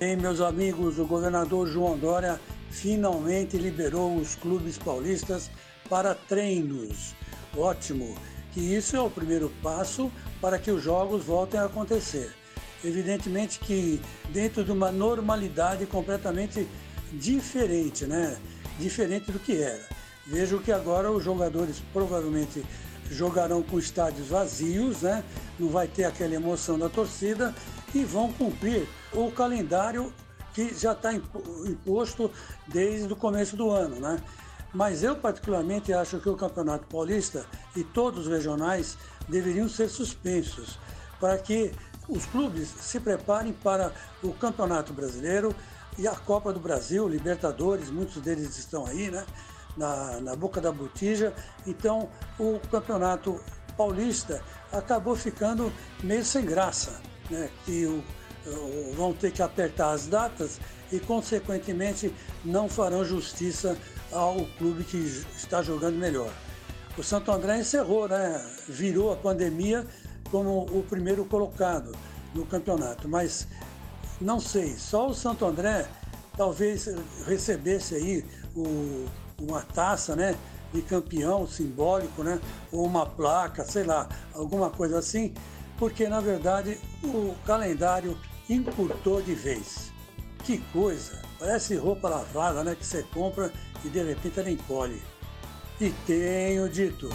Bem, meus amigos, o governador João Dória finalmente liberou os clubes paulistas para treinos. Ótimo, que isso é o primeiro passo para que os jogos voltem a acontecer. Evidentemente que dentro de uma normalidade completamente diferente, né? Diferente do que era. Vejo que agora os jogadores provavelmente jogarão com estádios vazios, né? Não vai ter aquela emoção da torcida e vão cumprir o calendário que já está imposto desde o começo do ano, né? Mas eu particularmente acho que o Campeonato Paulista e todos os regionais deveriam ser suspensos para que os clubes se preparem para o Campeonato Brasileiro e a Copa do Brasil, Libertadores, muitos deles estão aí, né? Na, na boca da botija. Então, o Campeonato Paulista acabou ficando meio sem graça, né? Que o, o, vão ter que apertar as datas e, consequentemente, não farão justiça ao clube que está jogando melhor. O Santo André encerrou, né? Virou a pandemia como o primeiro colocado no campeonato, mas não sei, só o Santo André talvez recebesse aí o, uma taça, né? De campeão simbólico, né? Ou uma placa, sei lá, alguma coisa assim, porque na verdade o calendário encurtou de vez. Que coisa! Parece roupa lavada, né? Que você compra e de repente ela encolhe. E tenho dito.